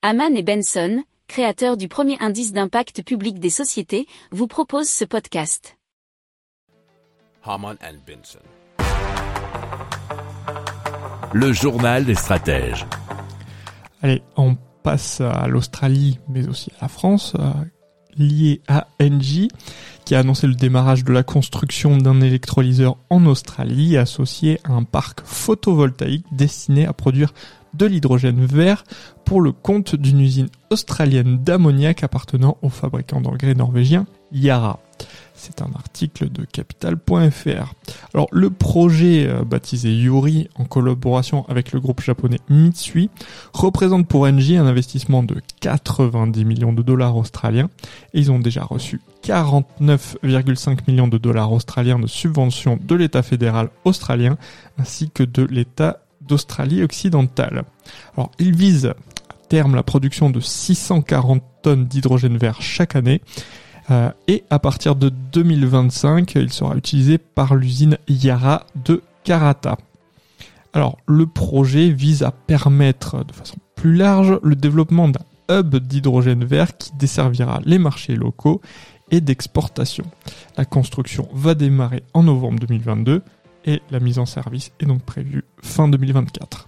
Haman et Benson, créateurs du premier indice d'impact public des sociétés, vous proposent ce podcast. Haman and Benson. Le journal des stratèges. Allez, on passe à l'Australie, mais aussi à la France, lié à Engie, qui a annoncé le démarrage de la construction d'un électrolyseur en Australie associé à un parc photovoltaïque destiné à produire de l'hydrogène vert pour le compte d'une usine australienne d'ammoniac appartenant au fabricant d'engrais norvégien Yara. C'est un article de capital.fr. Alors le projet euh, baptisé Yuri en collaboration avec le groupe japonais Mitsui représente pour Engie un investissement de 90 millions de dollars australiens et ils ont déjà reçu 49,5 millions de dollars australiens de subventions de l'État fédéral australien ainsi que de l'État d'Australie occidentale. Alors ils visent à terme la production de 640 tonnes d'hydrogène vert chaque année euh, et à partir de 2025, il sera utilisé par l'usine Yara de Karata. Alors, le projet vise à permettre de façon plus large le développement d'un hub d'hydrogène vert qui desservira les marchés locaux et d'exportation. La construction va démarrer en novembre 2022 et la mise en service est donc prévue fin 2024.